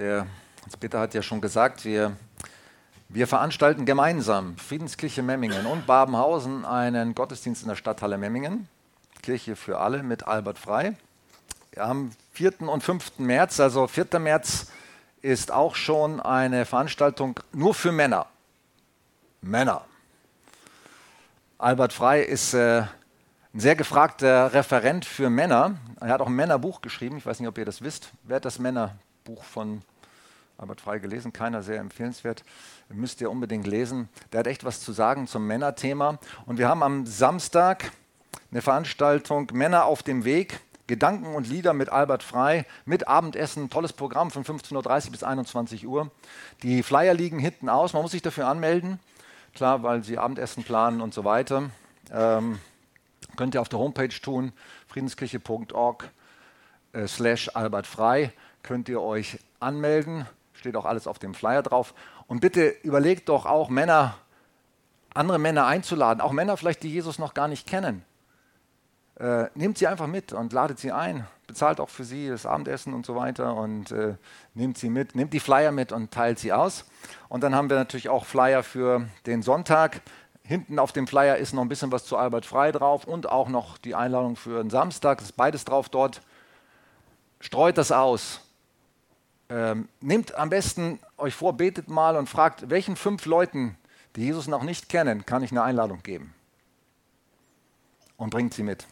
Der Hans-Peter hat ja schon gesagt, wir, wir veranstalten gemeinsam Friedenskirche Memmingen und Babenhausen einen Gottesdienst in der Stadthalle Memmingen. Kirche für alle mit Albert Frei. Am 4. und 5. März, also 4. März ist auch schon eine Veranstaltung nur für Männer. Männer. Albert Frei ist äh, ein sehr gefragter Referent für Männer. Er hat auch ein Männerbuch geschrieben. Ich weiß nicht, ob ihr das wisst. Wer hat das Männerbuch von Albert Frei gelesen? Keiner, sehr empfehlenswert. Müsst ihr unbedingt lesen. Der hat echt was zu sagen zum Männerthema. Und wir haben am Samstag eine Veranstaltung Männer auf dem Weg. Gedanken und Lieder mit Albert Frei, mit Abendessen, tolles Programm von 15.30 Uhr bis 21 Uhr. Die Flyer liegen hinten aus, man muss sich dafür anmelden, klar, weil sie Abendessen planen und so weiter. Ähm, könnt ihr auf der Homepage tun, friedenskirche.org äh, slash Albert Frei, könnt ihr euch anmelden, steht auch alles auf dem Flyer drauf. Und bitte überlegt doch auch Männer, andere Männer einzuladen, auch Männer vielleicht, die Jesus noch gar nicht kennen äh, nehmt sie einfach mit und ladet sie ein. Bezahlt auch für sie das Abendessen und so weiter und äh, nehmt sie mit. Nehmt die Flyer mit und teilt sie aus. Und dann haben wir natürlich auch Flyer für den Sonntag. Hinten auf dem Flyer ist noch ein bisschen was zu Albert Frei drauf und auch noch die Einladung für den Samstag. Das ist beides drauf dort. Streut das aus. Ähm, nehmt am besten euch vor, betet mal und fragt, welchen fünf Leuten, die Jesus noch nicht kennen, kann ich eine Einladung geben? Und bringt sie mit.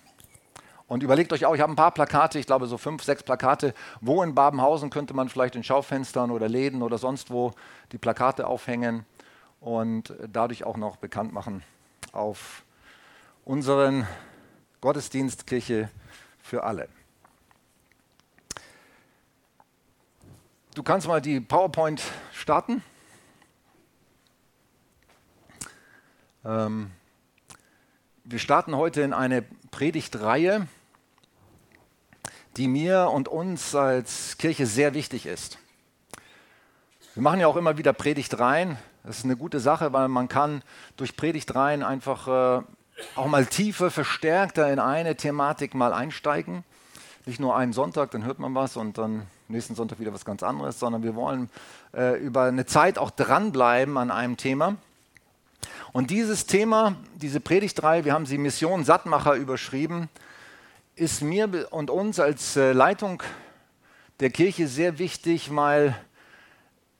Und überlegt euch auch, ich habe ein paar Plakate, ich glaube so fünf, sechs Plakate. Wo in Babenhausen könnte man vielleicht in Schaufenstern oder Läden oder sonst wo die Plakate aufhängen und dadurch auch noch bekannt machen auf unseren Gottesdienst Kirche für alle. Du kannst mal die PowerPoint starten. Ähm, wir starten heute in eine Predigtreihe die mir und uns als Kirche sehr wichtig ist. Wir machen ja auch immer wieder Predigtreihen. Das ist eine gute Sache, weil man kann durch Predigtreihen einfach äh, auch mal tiefer, verstärkter in eine Thematik mal einsteigen. Nicht nur einen Sonntag, dann hört man was und dann nächsten Sonntag wieder was ganz anderes, sondern wir wollen äh, über eine Zeit auch dranbleiben an einem Thema. Und dieses Thema, diese Predigtreihe, wir haben sie Mission Sattmacher überschrieben, ist mir und uns als äh, Leitung der Kirche sehr wichtig, weil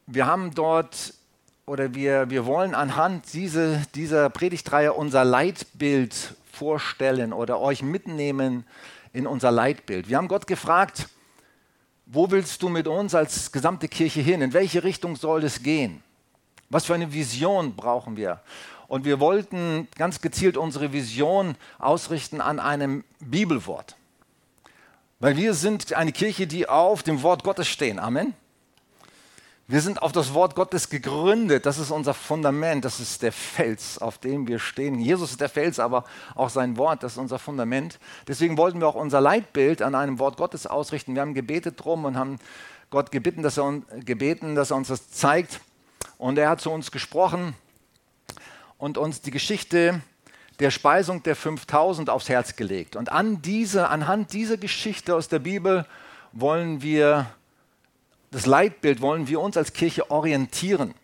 wir haben dort oder wir, wir wollen anhand diese, dieser Predigtreihe unser Leitbild vorstellen oder euch mitnehmen in unser Leitbild. Wir haben Gott gefragt, wo willst du mit uns als gesamte Kirche hin? In welche Richtung soll es gehen? Was für eine Vision brauchen wir? Und wir wollten ganz gezielt unsere Vision ausrichten an einem Bibelwort. Weil wir sind eine Kirche, die auf dem Wort Gottes stehen. Amen. Wir sind auf das Wort Gottes gegründet. Das ist unser Fundament. Das ist der Fels, auf dem wir stehen. Jesus ist der Fels, aber auch sein Wort, das ist unser Fundament. Deswegen wollten wir auch unser Leitbild an einem Wort Gottes ausrichten. Wir haben gebetet drum und haben Gott gebeten, dass er, gebeten, dass er uns das zeigt. Und er hat zu uns gesprochen und uns die Geschichte der Speisung der 5000 aufs Herz gelegt. Und an diese, anhand dieser Geschichte aus der Bibel wollen wir, das Leitbild wollen wir uns als Kirche orientieren.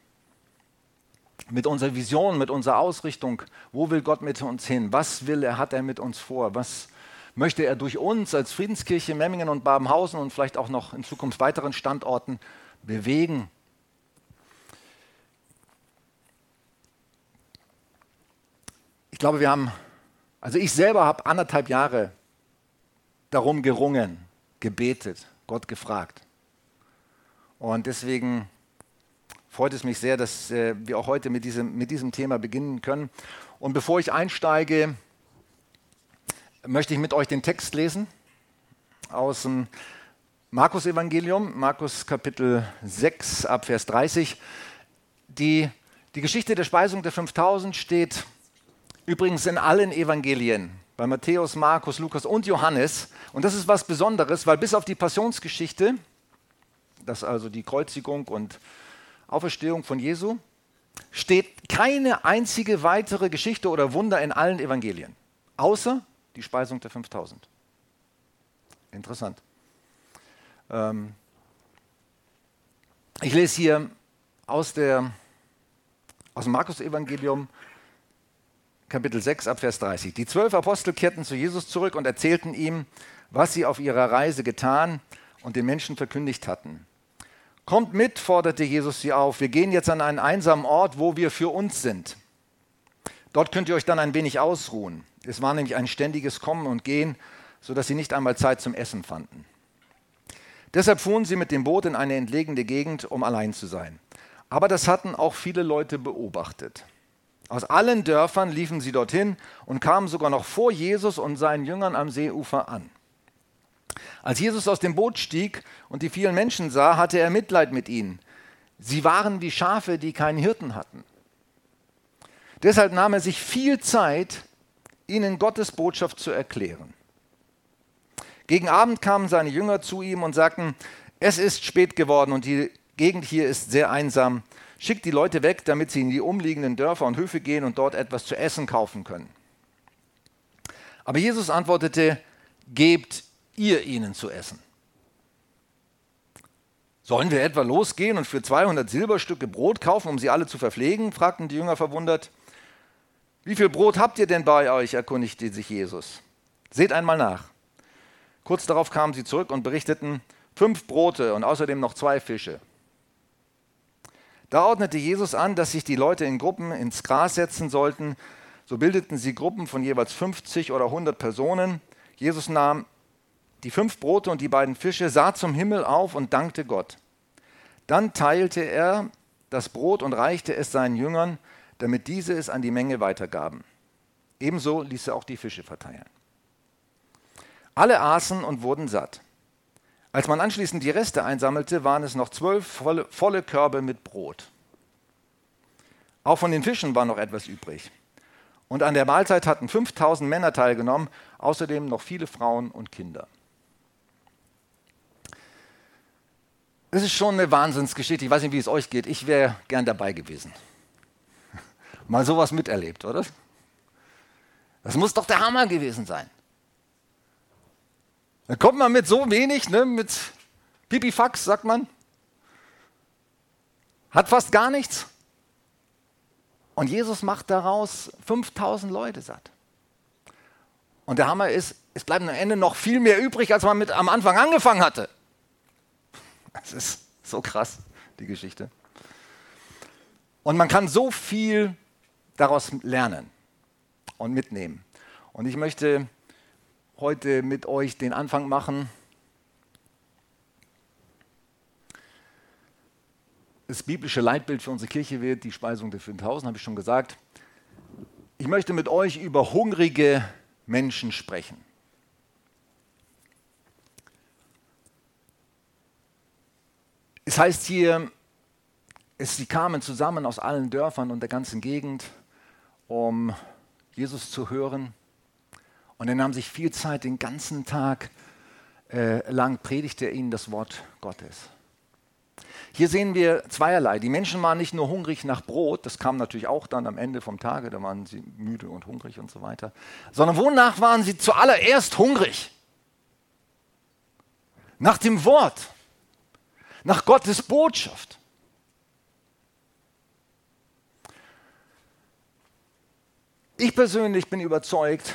Mit unserer Vision, mit unserer Ausrichtung. Wo will Gott mit uns hin? Was will er, hat er mit uns vor? Was möchte er durch uns als Friedenskirche Memmingen und Babenhausen und vielleicht auch noch in Zukunft weiteren Standorten bewegen? Ich glaube, wir haben, also ich selber habe anderthalb Jahre darum gerungen, gebetet, Gott gefragt. Und deswegen freut es mich sehr, dass äh, wir auch heute mit diesem, mit diesem Thema beginnen können. Und bevor ich einsteige, möchte ich mit euch den Text lesen aus dem Markus-Evangelium, Markus Kapitel 6 ab Vers 30. Die, die Geschichte der Speisung der 5000 steht Übrigens in allen Evangelien, bei Matthäus, Markus, Lukas und Johannes. Und das ist was Besonderes, weil bis auf die Passionsgeschichte, das ist also die Kreuzigung und Auferstehung von Jesu, steht keine einzige weitere Geschichte oder Wunder in allen Evangelien, außer die Speisung der 5000. Interessant. Ähm Ich lese hier aus, der, aus dem Markus-Evangelium, Kapitel 6, Abvers 30. Die zwölf Apostel kehrten zu Jesus zurück und erzählten ihm, was sie auf ihrer Reise getan und den Menschen verkündigt hatten. Kommt mit, forderte Jesus sie auf. Wir gehen jetzt an einen einsamen Ort, wo wir für uns sind. Dort könnt ihr euch dann ein wenig ausruhen. Es war nämlich ein ständiges Kommen und Gehen, sodass sie nicht einmal Zeit zum Essen fanden. Deshalb fuhren sie mit dem Boot in eine entlegene Gegend, um allein zu sein. Aber das hatten auch viele Leute beobachtet. Aus allen Dörfern liefen sie dorthin und kamen sogar noch vor Jesus und seinen Jüngern am Seeufer an. Als Jesus aus dem Boot stieg und die vielen Menschen sah, hatte er Mitleid mit ihnen. Sie waren wie Schafe, die keinen Hirten hatten. Deshalb nahm er sich viel Zeit, ihnen Gottes Botschaft zu erklären. Gegen Abend kamen seine Jünger zu ihm und sagten, es ist spät geworden und die Gegend hier ist sehr einsam. Schickt die Leute weg, damit sie in die umliegenden Dörfer und Höfe gehen und dort etwas zu essen kaufen können. Aber Jesus antwortete, gebt ihr ihnen zu essen. Sollen wir etwa losgehen und für 200 Silberstücke Brot kaufen, um sie alle zu verpflegen? fragten die Jünger verwundert. Wie viel Brot habt ihr denn bei euch? erkundigte sich Jesus. Seht einmal nach. Kurz darauf kamen sie zurück und berichteten, fünf Brote und außerdem noch zwei Fische. Da ordnete Jesus an, dass sich die Leute in Gruppen ins Gras setzen sollten. So bildeten sie Gruppen von jeweils 50 oder 100 Personen. Jesus nahm die fünf Brote und die beiden Fische, sah zum Himmel auf und dankte Gott. Dann teilte er das Brot und reichte es seinen Jüngern, damit diese es an die Menge weitergaben. Ebenso ließ er auch die Fische verteilen. Alle aßen und wurden satt. Als man anschließend die Reste einsammelte, waren es noch zwölf volle, volle Körbe mit Brot. Auch von den Fischen war noch etwas übrig. Und an der Mahlzeit hatten 5000 Männer teilgenommen, außerdem noch viele Frauen und Kinder. Das ist schon eine Wahnsinnsgeschichte. Ich weiß nicht, wie es euch geht. Ich wäre gern dabei gewesen. Mal sowas miterlebt, oder? Das muss doch der Hammer gewesen sein. Da kommt man mit so wenig, ne, mit Pipifax, sagt man. Hat fast gar nichts. Und Jesus macht daraus 5000 Leute satt. Und der Hammer ist, es bleibt am Ende noch viel mehr übrig, als man mit am Anfang angefangen hatte. Das ist so krass, die Geschichte. Und man kann so viel daraus lernen und mitnehmen. Und ich möchte heute mit euch den Anfang machen. Das biblische Leitbild für unsere Kirche wird die Speisung der 5000, habe ich schon gesagt. Ich möchte mit euch über hungrige Menschen sprechen. Es heißt hier, es, sie kamen zusammen aus allen Dörfern und der ganzen Gegend, um Jesus zu hören. Und er nahm sich viel Zeit, den ganzen Tag äh, lang predigte er ihnen das Wort Gottes. Hier sehen wir zweierlei. Die Menschen waren nicht nur hungrig nach Brot, das kam natürlich auch dann am Ende vom Tage, da waren sie müde und hungrig und so weiter, sondern wonach waren sie zuallererst hungrig? Nach dem Wort, nach Gottes Botschaft. Ich persönlich bin überzeugt,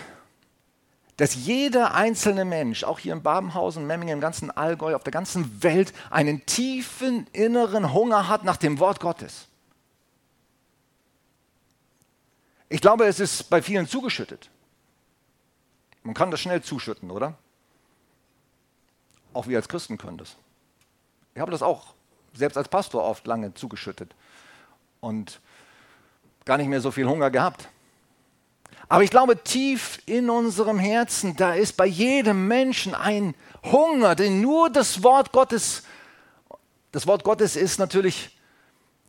dass jeder einzelne Mensch, auch hier in Babenhausen, Memmingen, im ganzen Allgäu, auf der ganzen Welt, einen tiefen inneren Hunger hat nach dem Wort Gottes. Ich glaube, es ist bei vielen zugeschüttet. Man kann das schnell zuschütten, oder? Auch wir als Christen können das. Ich habe das auch selbst als Pastor oft lange zugeschüttet und gar nicht mehr so viel Hunger gehabt. Aber ich glaube, tief in unserem Herzen, da ist bei jedem Menschen ein Hunger, denn nur das Wort Gottes, das Wort Gottes ist natürlich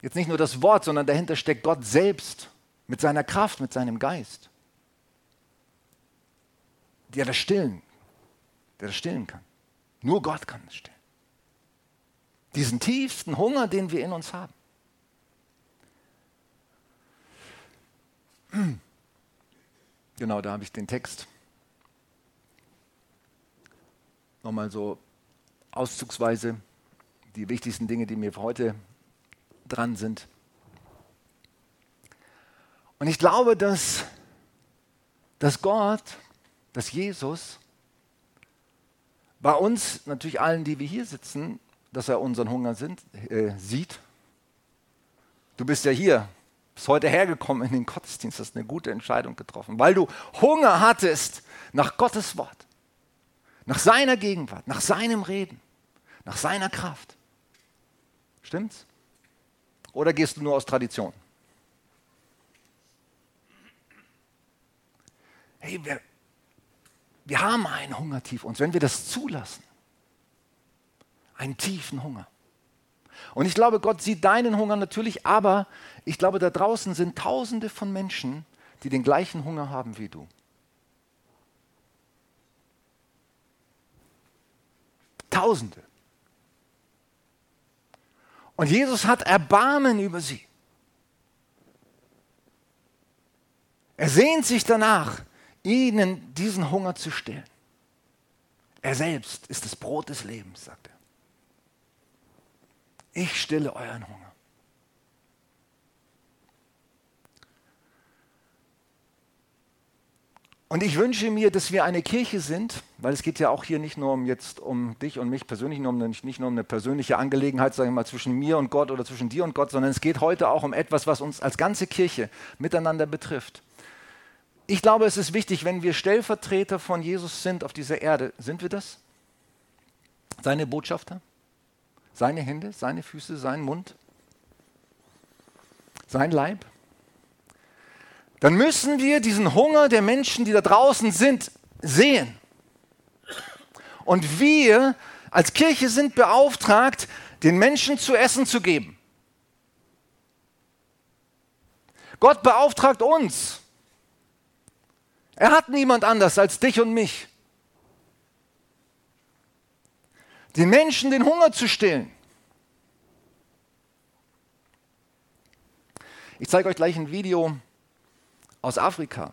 jetzt nicht nur das Wort, sondern dahinter steckt Gott selbst mit seiner Kraft, mit seinem Geist, der das stillen, der das stillen kann. Nur Gott kann es stillen. Diesen tiefsten Hunger, den wir in uns haben. Genau, da habe ich den Text nochmal so auszugsweise die wichtigsten Dinge, die mir für heute dran sind. Und ich glaube, dass, dass Gott, dass Jesus bei uns, natürlich allen, die wir hier sitzen, dass er unseren Hunger sind, äh, sieht. Du bist ja hier, bist heute hergekommen in den Gottesdienst, hast eine gute Entscheidung getroffen, weil du Hunger hattest nach Gottes Wort, nach seiner Gegenwart, nach seinem Reden, nach seiner Kraft. Stimmt's? Oder gehst du nur aus Tradition? Hey, wir, wir haben einen Hunger tief uns, wenn wir das zulassen. Einen tiefen Hunger. Und ich glaube, Gott sieht deinen Hunger natürlich, aber ich glaube, da draußen sind Tausende von Menschen, die den gleichen Hunger haben wie du. Tausende. Und Jesus hat Erbarmen über sie. Er sehnt sich danach, ihnen diesen Hunger zu stillen. Er selbst ist das Brot des Lebens, sagt er. Ich stille euren Hunger. Und ich wünsche mir, dass wir eine Kirche sind, weil es geht ja auch hier nicht nur um jetzt um dich und mich persönlich, nur um, nicht nur um eine persönliche Angelegenheit, sage ich mal, zwischen mir und Gott oder zwischen dir und Gott, sondern es geht heute auch um etwas, was uns als ganze Kirche miteinander betrifft. Ich glaube, es ist wichtig, wenn wir Stellvertreter von Jesus sind auf dieser Erde, sind wir das? Seine Botschafter? Seine Hände, seine Füße, sein Mund? Sein Leib? dann müssen wir diesen Hunger der Menschen, die da draußen sind, sehen. Und wir als Kirche sind beauftragt, den Menschen zu essen zu geben. Gott beauftragt uns. Er hat niemand anders als dich und mich. Den Menschen den Hunger zu stillen. Ich zeige euch gleich ein Video aus Afrika,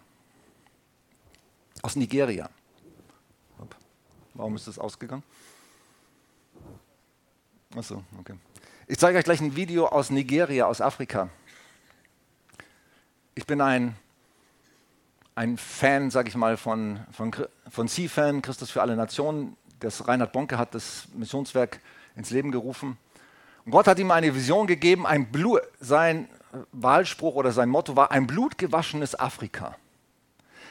aus Nigeria. Warum ist das ausgegangen? Achso, okay. Ich zeige euch gleich ein Video aus Nigeria, aus Afrika. Ich bin ein, ein Fan, sage ich mal, von, von, von C-Fan, Christus für alle Nationen. Das Reinhard Bonke hat das Missionswerk ins Leben gerufen. Und Gott hat ihm eine Vision gegeben, ein Blut, sein Wahlspruch oder sein Motto war ein blutgewaschenes Afrika.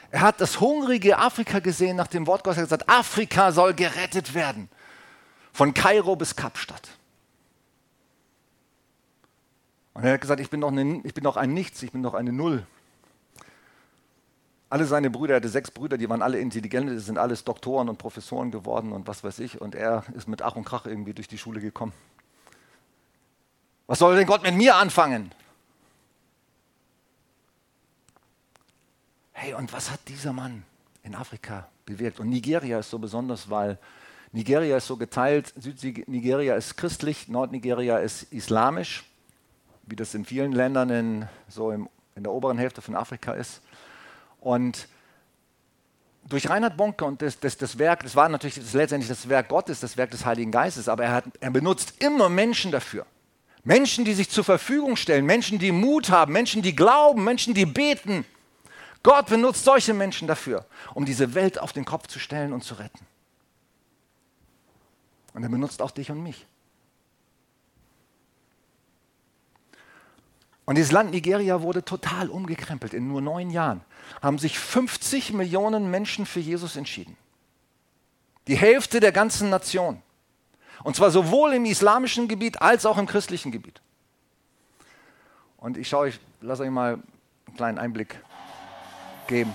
Er hat das hungrige Afrika gesehen nach dem Wort Gottes. Er hat gesagt, Afrika soll gerettet werden. Von Kairo bis Kapstadt. Und er hat gesagt, ich bin doch, eine, ich bin doch ein Nichts, ich bin doch eine Null. Alle seine Brüder, er hatte sechs Brüder, die waren alle intelligent, die sind alles Doktoren und Professoren geworden und was weiß ich. Und er ist mit Ach und Krach irgendwie durch die Schule gekommen. Was soll denn Gott mit mir anfangen? Hey, und was hat dieser Mann in Afrika bewirkt? Und Nigeria ist so besonders, weil Nigeria ist so geteilt. Südnigeria ist christlich, Nordnigeria ist islamisch, wie das in vielen Ländern in, so im, in der oberen Hälfte von Afrika ist. Und durch Reinhard Bonke und das, das, das Werk, das war natürlich das letztendlich das Werk Gottes, das Werk des Heiligen Geistes, aber er, hat, er benutzt immer Menschen dafür. Menschen, die sich zur Verfügung stellen, Menschen, die Mut haben, Menschen, die glauben, Menschen, die beten. Gott benutzt solche Menschen dafür, um diese Welt auf den Kopf zu stellen und zu retten. Und er benutzt auch dich und mich. Und dieses Land Nigeria wurde total umgekrempelt. In nur neun Jahren haben sich 50 Millionen Menschen für Jesus entschieden. Die Hälfte der ganzen Nation. Und zwar sowohl im islamischen Gebiet als auch im christlichen Gebiet. Und ich schaue, ich lasse euch mal einen kleinen Einblick geben.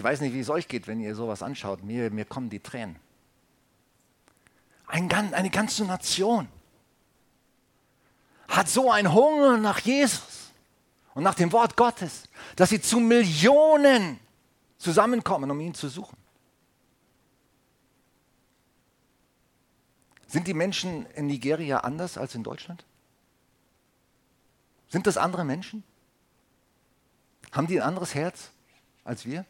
Ich weiß nicht, wie es euch geht, wenn ihr sowas anschaut. Mir, mir kommen die Tränen. Ein, eine ganze Nation hat so einen Hunger nach Jesus und nach dem Wort Gottes, dass sie zu Millionen zusammenkommen, um ihn zu suchen. Sind die Menschen in Nigeria anders als in Deutschland? Sind das andere Menschen? Haben die ein anderes Herz als wir?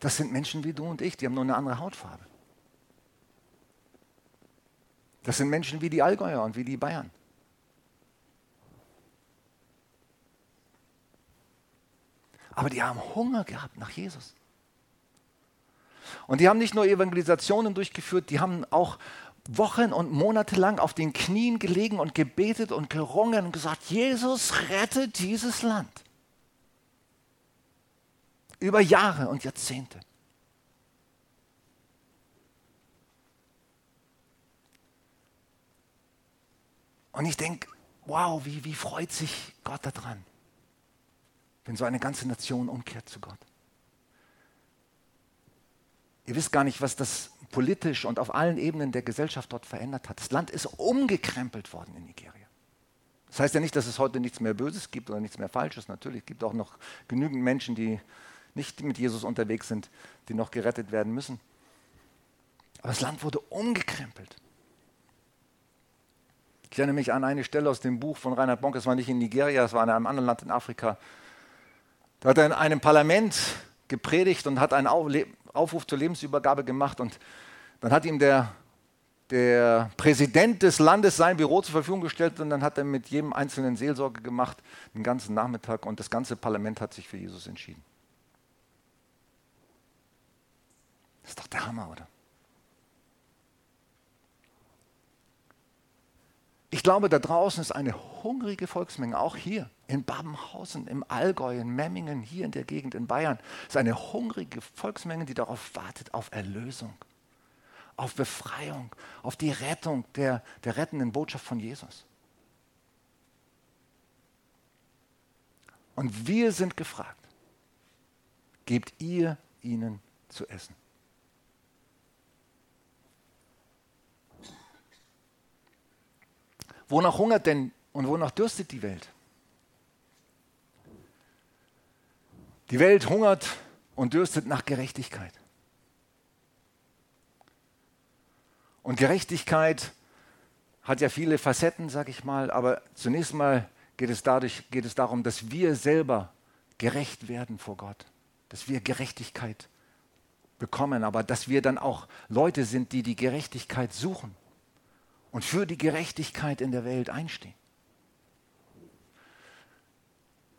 Das sind Menschen wie du und ich, die haben nur eine andere Hautfarbe. Das sind Menschen wie die Allgäuer und wie die Bayern. Aber die haben Hunger gehabt nach Jesus. Und die haben nicht nur Evangelisationen durchgeführt, die haben auch Wochen und Monate lang auf den Knien gelegen und gebetet und gerungen und gesagt, Jesus rette dieses Land. Über Jahre und Jahrzehnte. Und ich denke, wow, wie, wie freut sich Gott daran, wenn so eine ganze Nation umkehrt zu Gott. Ihr wisst gar nicht, was das politisch und auf allen Ebenen der Gesellschaft dort verändert hat. Das Land ist umgekrempelt worden in Nigeria. Das heißt ja nicht, dass es heute nichts mehr Böses gibt oder nichts mehr Falsches. Natürlich gibt es auch noch genügend Menschen, die nicht mit Jesus unterwegs sind, die noch gerettet werden müssen. Aber das Land wurde umgekrempelt. Ich erinnere mich an eine Stelle aus dem Buch von Reinhard Bonk, es war nicht in Nigeria, es war in einem anderen Land in Afrika. Da hat er in einem Parlament gepredigt und hat einen Aufruf zur Lebensübergabe gemacht und dann hat ihm der, der Präsident des Landes sein Büro zur Verfügung gestellt und dann hat er mit jedem einzelnen Seelsorge gemacht, den ganzen Nachmittag und das ganze Parlament hat sich für Jesus entschieden. Das ist doch der Hammer, oder? Ich glaube, da draußen ist eine hungrige Volksmenge, auch hier in Babenhausen, im Allgäu, in Memmingen, hier in der Gegend in Bayern. Ist eine hungrige Volksmenge, die darauf wartet, auf Erlösung, auf Befreiung, auf die Rettung der, der rettenden Botschaft von Jesus. Und wir sind gefragt, gebt ihr ihnen zu essen. Wonach hungert denn und wonach dürstet die Welt? Die Welt hungert und dürstet nach Gerechtigkeit. Und Gerechtigkeit hat ja viele Facetten, sag ich mal, aber zunächst mal geht es, dadurch, geht es darum, dass wir selber gerecht werden vor Gott, dass wir Gerechtigkeit bekommen, aber dass wir dann auch Leute sind, die die Gerechtigkeit suchen und für die Gerechtigkeit in der Welt einstehen.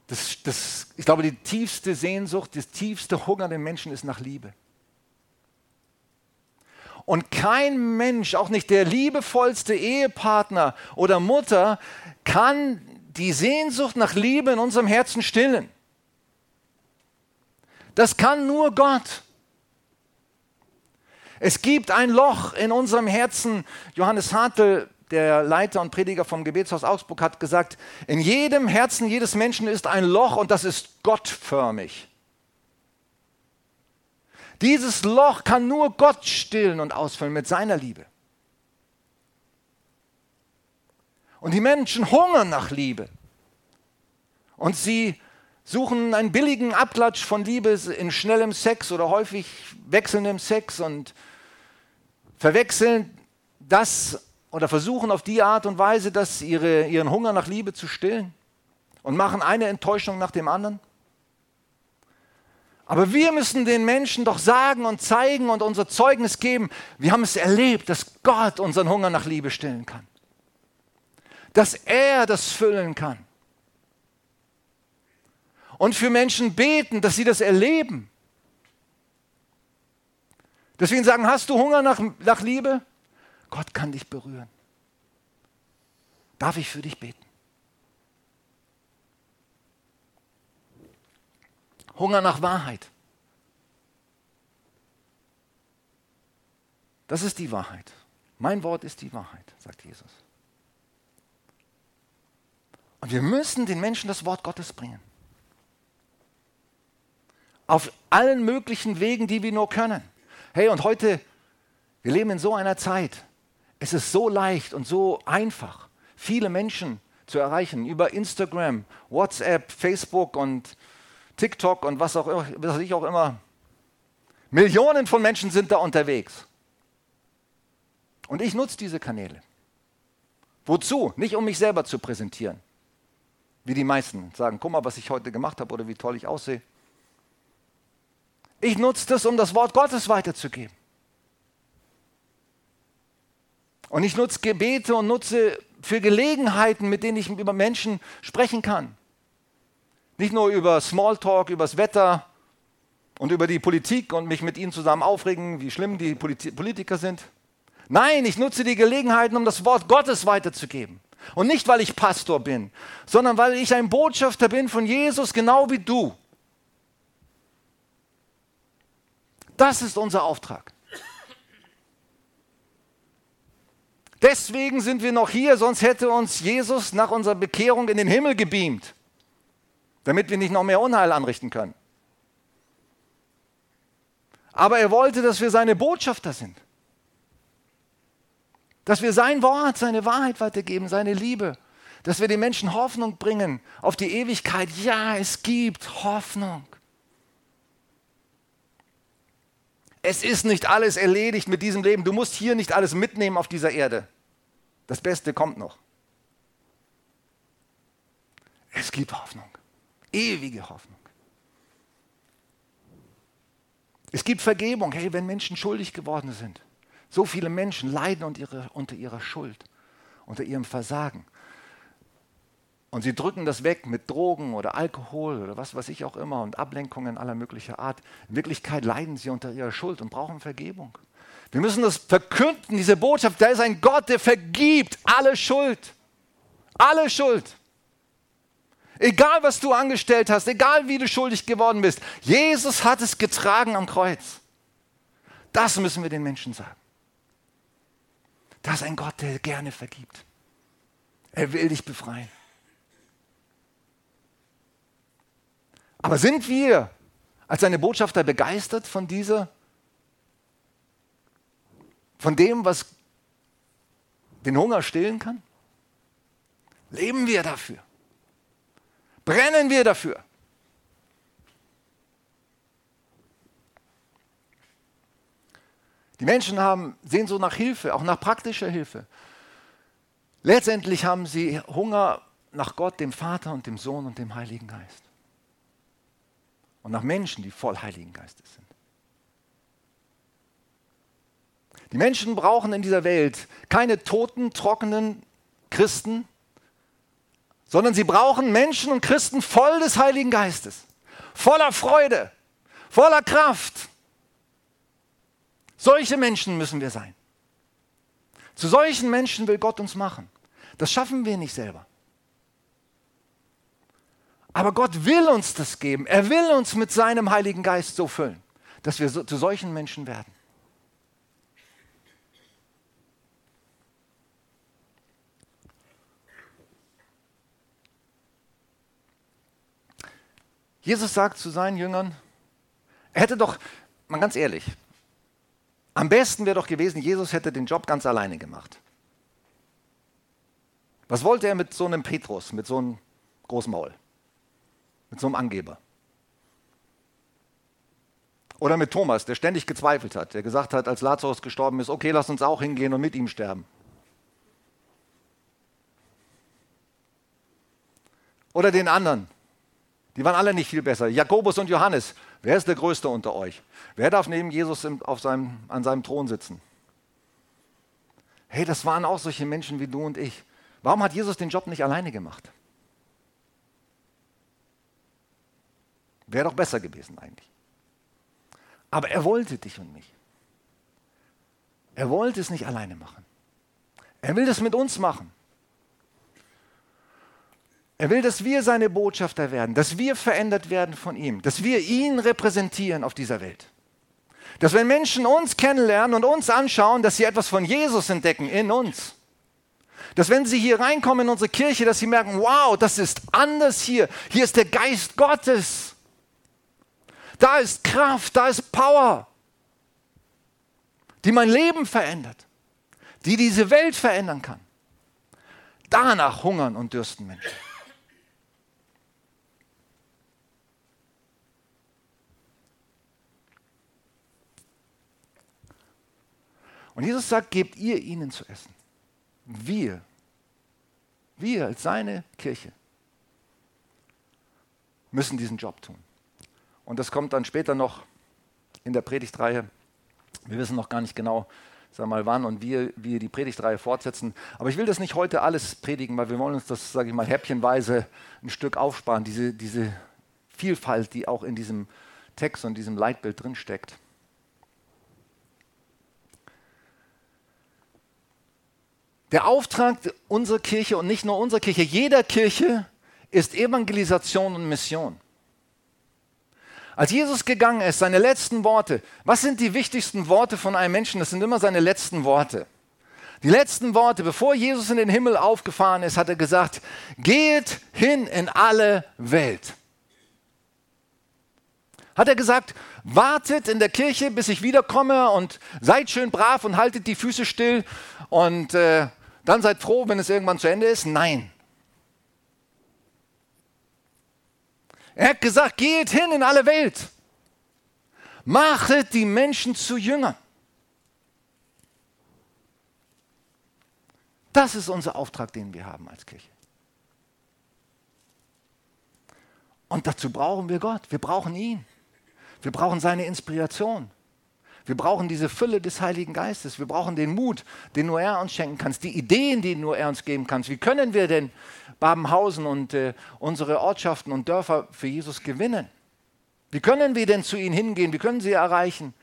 Das, das, ich glaube, die tiefste Sehnsucht, das tiefste Hunger der Menschen ist nach Liebe. Und kein Mensch, auch nicht der liebevollste Ehepartner oder Mutter, kann die Sehnsucht nach Liebe in unserem Herzen stillen. Das kann nur Gott. Es gibt ein Loch in unserem Herzen. Johannes Hartl, der Leiter und Prediger vom Gebetshaus Augsburg, hat gesagt, in jedem Herzen jedes Menschen ist ein Loch und das ist gottförmig. Dieses Loch kann nur Gott stillen und ausfüllen mit seiner Liebe. Und die Menschen hungern nach Liebe. Und sie suchen einen billigen Abklatsch von Liebe in schnellem Sex oder häufig wechselndem Sex und verwechseln das oder versuchen auf die Art und Weise, dass ihre, ihren Hunger nach Liebe zu stillen und machen eine Enttäuschung nach dem anderen. Aber wir müssen den Menschen doch sagen und zeigen und unser Zeugnis geben, wir haben es erlebt, dass Gott unseren Hunger nach Liebe stillen kann. Dass er das füllen kann. Und für Menschen beten, dass sie das erleben. Deswegen sagen, hast du Hunger nach, nach Liebe? Gott kann dich berühren. Darf ich für dich beten? Hunger nach Wahrheit. Das ist die Wahrheit. Mein Wort ist die Wahrheit, sagt Jesus. Und wir müssen den Menschen das Wort Gottes bringen. Auf allen möglichen Wegen, die wir nur können. Hey, und heute, wir leben in so einer Zeit. Es ist so leicht und so einfach, viele Menschen zu erreichen über Instagram, WhatsApp, Facebook und TikTok und was auch immer, was ich auch immer. Millionen von Menschen sind da unterwegs. Und ich nutze diese Kanäle. Wozu? Nicht um mich selber zu präsentieren. Wie die meisten sagen, guck mal, was ich heute gemacht habe oder wie toll ich aussehe. Ich nutze das, um das Wort Gottes weiterzugeben. Und ich nutze Gebete und nutze für Gelegenheiten, mit denen ich über Menschen sprechen kann. Nicht nur über Smalltalk, über das Wetter und über die Politik und mich mit ihnen zusammen aufregen, wie schlimm die Politiker sind. Nein, ich nutze die Gelegenheiten, um das Wort Gottes weiterzugeben. Und nicht, weil ich Pastor bin, sondern weil ich ein Botschafter bin von Jesus, genau wie du. Das ist unser Auftrag. Deswegen sind wir noch hier, sonst hätte uns Jesus nach unserer Bekehrung in den Himmel gebeamt, damit wir nicht noch mehr Unheil anrichten können. Aber er wollte, dass wir seine Botschafter sind. Dass wir sein Wort, seine Wahrheit weitergeben, seine Liebe. Dass wir den Menschen Hoffnung bringen auf die Ewigkeit. Ja, es gibt Hoffnung. Es ist nicht alles erledigt mit diesem Leben. Du musst hier nicht alles mitnehmen auf dieser Erde. Das Beste kommt noch. Es gibt Hoffnung. Ewige Hoffnung. Es gibt Vergebung. Hey, wenn Menschen schuldig geworden sind. So viele Menschen leiden unter ihrer, unter ihrer Schuld, unter ihrem Versagen. Und sie drücken das weg mit Drogen oder Alkohol oder was weiß ich auch immer und Ablenkungen aller möglicher Art. In Wirklichkeit leiden sie unter ihrer Schuld und brauchen Vergebung. Wir müssen das verkünden, diese Botschaft. Da ist ein Gott, der vergibt alle Schuld. Alle Schuld. Egal, was du angestellt hast, egal, wie du schuldig geworden bist. Jesus hat es getragen am Kreuz. Das müssen wir den Menschen sagen. Das ist ein Gott, der gerne vergibt. Er will dich befreien. Aber sind wir als seine Botschafter begeistert von dieser, von dem, was den Hunger stillen kann? Leben wir dafür? Brennen wir dafür? Die Menschen haben Sehnsucht nach Hilfe, auch nach praktischer Hilfe. Letztendlich haben sie Hunger nach Gott, dem Vater und dem Sohn und dem Heiligen Geist und nach Menschen, die voll Heiligen Geistes sind. Die Menschen brauchen in dieser Welt keine toten, trockenen Christen, sondern sie brauchen Menschen und Christen voll des Heiligen Geistes, voller Freude, voller Kraft. Solche Menschen müssen wir sein. Zu solchen Menschen will Gott uns machen. Das schaffen wir nicht selber. Aber Gott will uns das geben. Er will uns mit seinem Heiligen Geist so füllen, dass wir so, zu solchen Menschen werden. Jesus sagt zu seinen Jüngern, er hätte doch, mal ganz ehrlich, am besten wäre doch gewesen, Jesus hätte den Job ganz alleine gemacht. Was wollte er mit so einem Petrus, mit so einem Großmaul? Mit so einem Angeber. Oder mit Thomas, der ständig gezweifelt hat, der gesagt hat, als Lazarus gestorben ist, okay, lass uns auch hingehen und mit ihm sterben. Oder den anderen. Die waren alle nicht viel besser. Jakobus und Johannes. Wer ist der Größte unter euch? Wer darf neben Jesus auf seinem, an seinem Thron sitzen? Hey, das waren auch solche Menschen wie du und ich. Warum hat Jesus den Job nicht alleine gemacht? Wäre doch besser gewesen eigentlich. Aber er wollte dich und mich. Er wollte es nicht alleine machen. Er will das mit uns machen. Er will, dass wir seine Botschafter werden, dass wir verändert werden von ihm, dass wir ihn repräsentieren auf dieser Welt. Dass wenn Menschen uns kennenlernen und uns anschauen, dass sie etwas von Jesus entdecken in uns. Dass wenn sie hier reinkommen in unsere Kirche, dass sie merken, wow, das ist anders hier. Hier ist der Geist Gottes. Da ist Kraft, da ist Power, die mein Leben verändert, die diese Welt verändern kann. Danach hungern und dürsten Menschen. Und Jesus sagt, gebt ihr ihnen zu essen. Wir, wir als seine Kirche müssen diesen Job tun. Und das kommt dann später noch in der Predigtreihe. Wir wissen noch gar nicht genau, sag mal, wann und wie wir die Predigtreihe fortsetzen. Aber ich will das nicht heute alles predigen, weil wir wollen uns das, sage ich mal, häppchenweise ein Stück aufsparen, diese, diese Vielfalt, die auch in diesem Text und diesem Leitbild drinsteckt. Der Auftrag unserer Kirche und nicht nur unserer Kirche, jeder Kirche ist Evangelisation und Mission. Als Jesus gegangen ist, seine letzten Worte, was sind die wichtigsten Worte von einem Menschen? Das sind immer seine letzten Worte. Die letzten Worte, bevor Jesus in den Himmel aufgefahren ist, hat er gesagt, geht hin in alle Welt. Hat er gesagt, wartet in der Kirche, bis ich wiederkomme und seid schön brav und haltet die Füße still und äh, dann seid froh, wenn es irgendwann zu Ende ist? Nein. Er hat gesagt, geht hin in alle Welt. Machet die Menschen zu Jüngern. Das ist unser Auftrag, den wir haben als Kirche. Und dazu brauchen wir Gott. Wir brauchen ihn. Wir brauchen seine Inspiration. Wir brauchen diese Fülle des Heiligen Geistes. Wir brauchen den Mut, den nur er uns schenken kann, die Ideen, die nur er uns geben kann. Wie können wir denn Babenhausen und äh, unsere Ortschaften und Dörfer für Jesus gewinnen? Wie können wir denn zu ihnen hingehen? Wie können sie erreichen?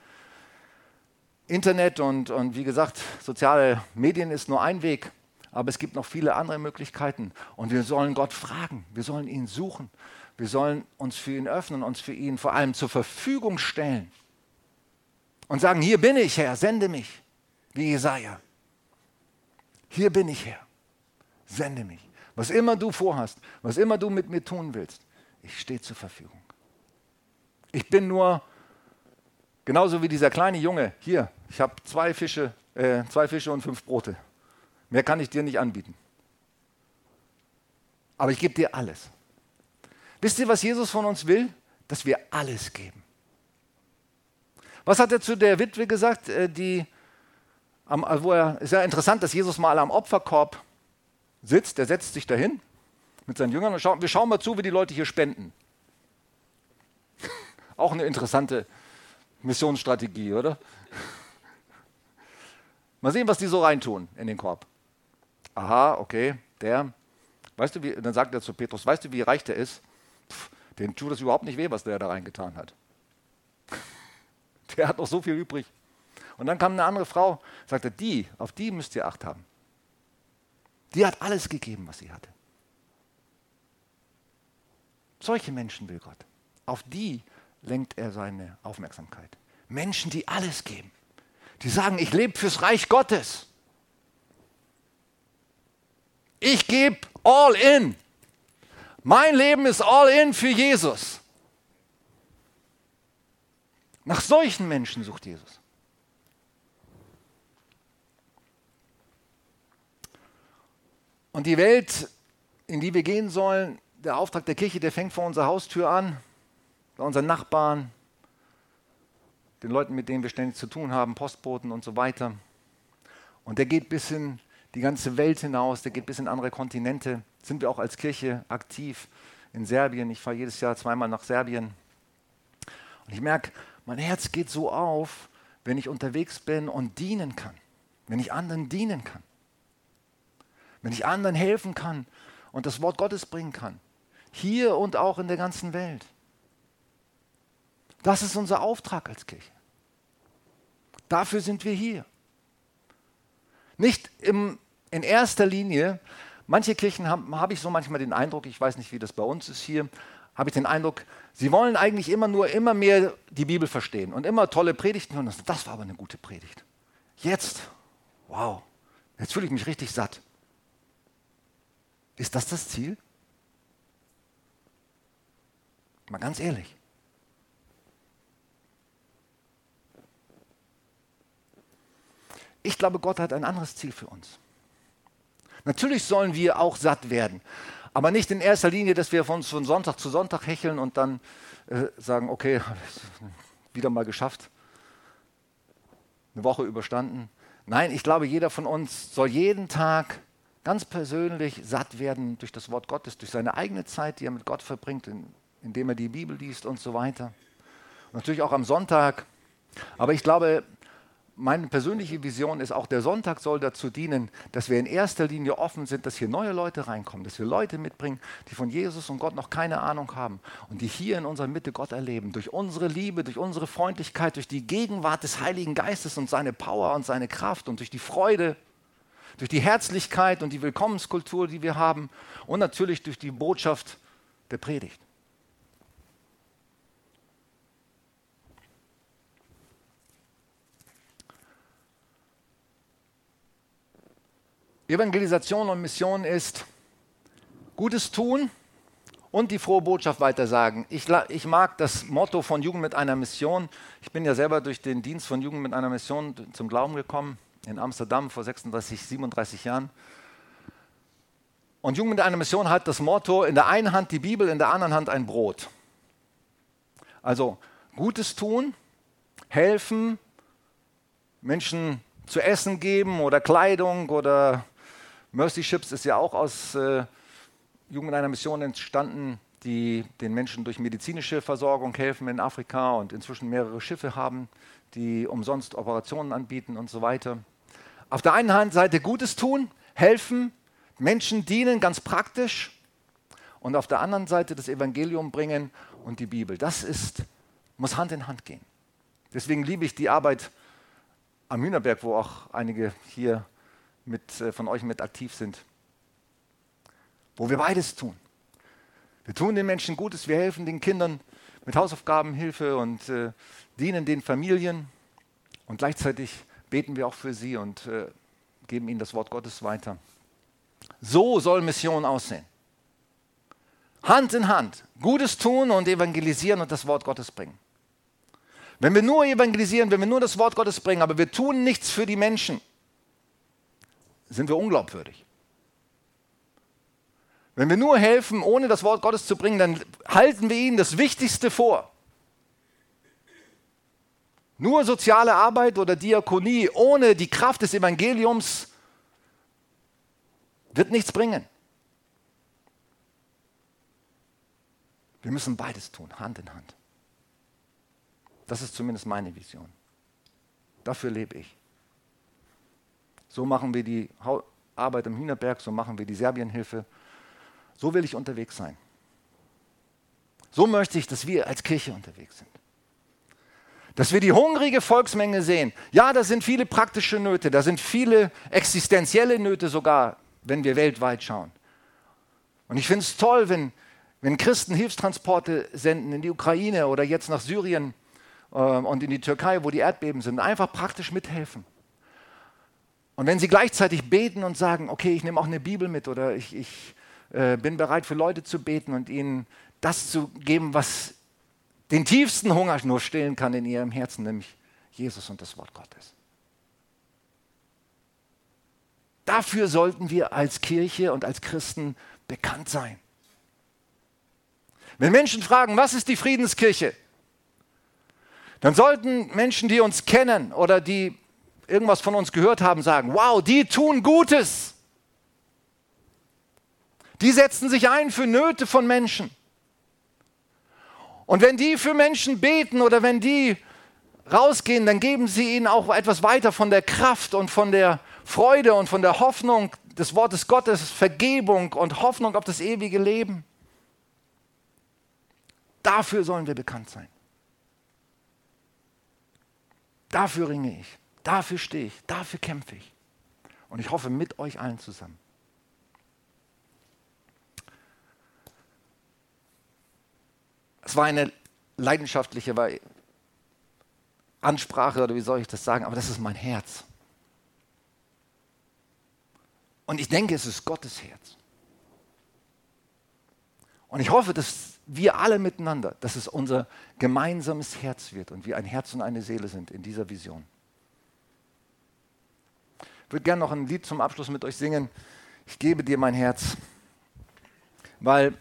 Internet und, und wie gesagt, soziale Medien ist nur ein Weg, aber es gibt noch viele andere Möglichkeiten. Und wir sollen Gott fragen, wir sollen ihn suchen, wir sollen uns für ihn öffnen, uns für ihn vor allem zur Verfügung stellen und sagen, hier bin ich Herr, sende mich, wie Jesaja. Hier bin ich Herr, sende mich. Was immer du vorhast, was immer du mit mir tun willst, ich stehe zur Verfügung. Ich bin nur genauso wie dieser kleine Junge. Hier, ich habe zwei Fische, äh, zwei Fische und fünf Brote. Mehr kann ich dir nicht anbieten. Aber ich gebe dir alles. Wisst ihr, was Jesus von uns will? Dass wir alles geben. Was hat er zu der Witwe gesagt, äh, die, also wo er, ist ja interessant, dass Jesus mal am Opferkorb sitzt, er setzt sich dahin mit seinen Jüngern und schaut, wir schauen mal zu, wie die Leute hier spenden. Auch eine interessante Missionsstrategie, oder? Mal sehen, was die so reintun in den Korb. Aha, okay, der, weißt du, wie, dann sagt er zu Petrus, weißt du, wie reich der ist? Pff, dem tut es überhaupt nicht weh, was der da reingetan hat. Der hat noch so viel übrig. Und dann kam eine andere Frau, sagte, die, auf die müsst ihr Acht haben. Die hat alles gegeben, was sie hatte. Solche Menschen will Gott. Auf die lenkt er seine Aufmerksamkeit. Menschen, die alles geben. Die sagen, ich lebe fürs Reich Gottes. Ich gebe all in. Mein Leben ist all in für Jesus. Nach solchen Menschen sucht Jesus. Und die Welt, in die wir gehen sollen, der Auftrag der Kirche, der fängt vor unserer Haustür an, bei unseren Nachbarn, den Leuten, mit denen wir ständig zu tun haben, Postboten und so weiter. Und der geht bis in die ganze Welt hinaus, der geht bis in andere Kontinente. Sind wir auch als Kirche aktiv in Serbien. Ich fahre jedes Jahr zweimal nach Serbien. Und ich merke, mein Herz geht so auf, wenn ich unterwegs bin und dienen kann. Wenn ich anderen dienen kann. Wenn ich anderen helfen kann und das Wort Gottes bringen kann. Hier und auch in der ganzen Welt. Das ist unser Auftrag als Kirche. Dafür sind wir hier. Nicht im, in erster Linie, manche Kirchen habe ich so manchmal den Eindruck, ich weiß nicht, wie das bei uns ist hier, habe ich den Eindruck, sie wollen eigentlich immer nur immer mehr die Bibel verstehen und immer tolle Predigten hören. Das war aber eine gute Predigt. Jetzt, wow, jetzt fühle ich mich richtig satt. Ist das das Ziel? Mal ganz ehrlich. Ich glaube, Gott hat ein anderes Ziel für uns. Natürlich sollen wir auch satt werden aber nicht in erster Linie, dass wir uns von Sonntag zu Sonntag hecheln und dann äh, sagen, okay, wieder mal geschafft, eine Woche überstanden. Nein, ich glaube, jeder von uns soll jeden Tag ganz persönlich satt werden durch das Wort Gottes, durch seine eigene Zeit, die er mit Gott verbringt, indem er die Bibel liest und so weiter. Und natürlich auch am Sonntag. Aber ich glaube, meine persönliche Vision ist auch, der Sonntag soll dazu dienen, dass wir in erster Linie offen sind, dass hier neue Leute reinkommen, dass wir Leute mitbringen, die von Jesus und Gott noch keine Ahnung haben und die hier in unserer Mitte Gott erleben. Durch unsere Liebe, durch unsere Freundlichkeit, durch die Gegenwart des Heiligen Geistes und seine Power und seine Kraft und durch die Freude, durch die Herzlichkeit und die Willkommenskultur, die wir haben und natürlich durch die Botschaft der Predigt. Evangelisation und Mission ist Gutes tun und die frohe Botschaft weitersagen. Ich, ich, mag das Motto von Jugend mit einer Mission. Ich bin ja selber durch den Dienst von Jugend mit einer Mission zum Glauben gekommen, in Amsterdam vor 36, 37 Jahren. Und Jugend mit einer Mission hat das Motto, in der einen Hand die Bibel, in der anderen Hand ein Brot. Also Gutes tun, helfen, Menschen zu essen geben oder Kleidung oder Mercy Ships ist ja auch aus äh, Jugend einer Mission entstanden, die den Menschen durch medizinische Versorgung helfen in Afrika und inzwischen mehrere Schiffe haben, die umsonst Operationen anbieten und so weiter. Auf der einen Hand Seite Gutes tun, helfen, Menschen dienen, ganz praktisch. Und auf der anderen Seite das Evangelium bringen und die Bibel. Das ist, muss Hand in Hand gehen. Deswegen liebe ich die Arbeit am Hühnerberg, wo auch einige hier mit, äh, von euch mit aktiv sind, wo wir beides tun. Wir tun den Menschen Gutes, wir helfen den Kindern mit Hausaufgabenhilfe und äh, dienen den Familien und gleichzeitig beten wir auch für sie und äh, geben ihnen das Wort Gottes weiter. So soll Mission aussehen. Hand in Hand, Gutes tun und evangelisieren und das Wort Gottes bringen. Wenn wir nur evangelisieren, wenn wir nur das Wort Gottes bringen, aber wir tun nichts für die Menschen, sind wir unglaubwürdig. Wenn wir nur helfen, ohne das Wort Gottes zu bringen, dann halten wir ihnen das Wichtigste vor. Nur soziale Arbeit oder Diakonie ohne die Kraft des Evangeliums wird nichts bringen. Wir müssen beides tun, Hand in Hand. Das ist zumindest meine Vision. Dafür lebe ich. So machen wir die Arbeit im Hühnerberg, so machen wir die Serbienhilfe. So will ich unterwegs sein. So möchte ich, dass wir als Kirche unterwegs sind. Dass wir die hungrige Volksmenge sehen. Ja, da sind viele praktische Nöte, da sind viele existenzielle Nöte sogar, wenn wir weltweit schauen. Und ich finde es toll, wenn, wenn Christen Hilfstransporte senden in die Ukraine oder jetzt nach Syrien äh, und in die Türkei, wo die Erdbeben sind, einfach praktisch mithelfen. Und wenn sie gleichzeitig beten und sagen, okay, ich nehme auch eine Bibel mit oder ich, ich äh, bin bereit für Leute zu beten und ihnen das zu geben, was den tiefsten Hunger nur stillen kann in ihrem Herzen, nämlich Jesus und das Wort Gottes. Dafür sollten wir als Kirche und als Christen bekannt sein. Wenn Menschen fragen, was ist die Friedenskirche, dann sollten Menschen, die uns kennen oder die irgendwas von uns gehört haben, sagen, wow, die tun Gutes. Die setzen sich ein für Nöte von Menschen. Und wenn die für Menschen beten oder wenn die rausgehen, dann geben sie ihnen auch etwas weiter von der Kraft und von der Freude und von der Hoffnung des Wortes Gottes, Vergebung und Hoffnung auf das ewige Leben. Dafür sollen wir bekannt sein. Dafür ringe ich. Dafür stehe ich, dafür kämpfe ich. Und ich hoffe mit euch allen zusammen. Es war eine leidenschaftliche Ansprache, oder wie soll ich das sagen, aber das ist mein Herz. Und ich denke, es ist Gottes Herz. Und ich hoffe, dass wir alle miteinander, dass es unser gemeinsames Herz wird und wir ein Herz und eine Seele sind in dieser Vision. Ich würde gerne noch ein Lied zum Abschluss mit euch singen. Ich gebe dir mein Herz. Weil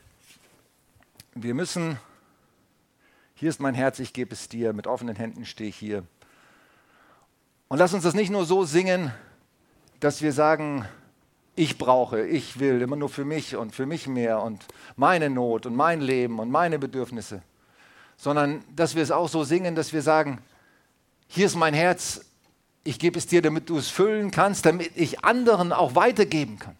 wir müssen, hier ist mein Herz, ich gebe es dir, mit offenen Händen stehe ich hier. Und lass uns das nicht nur so singen, dass wir sagen, ich brauche, ich will, immer nur für mich und für mich mehr und meine Not und mein Leben und meine Bedürfnisse, sondern dass wir es auch so singen, dass wir sagen, hier ist mein Herz, ich gebe es dir, damit du es füllen kannst, damit ich anderen auch weitergeben kann.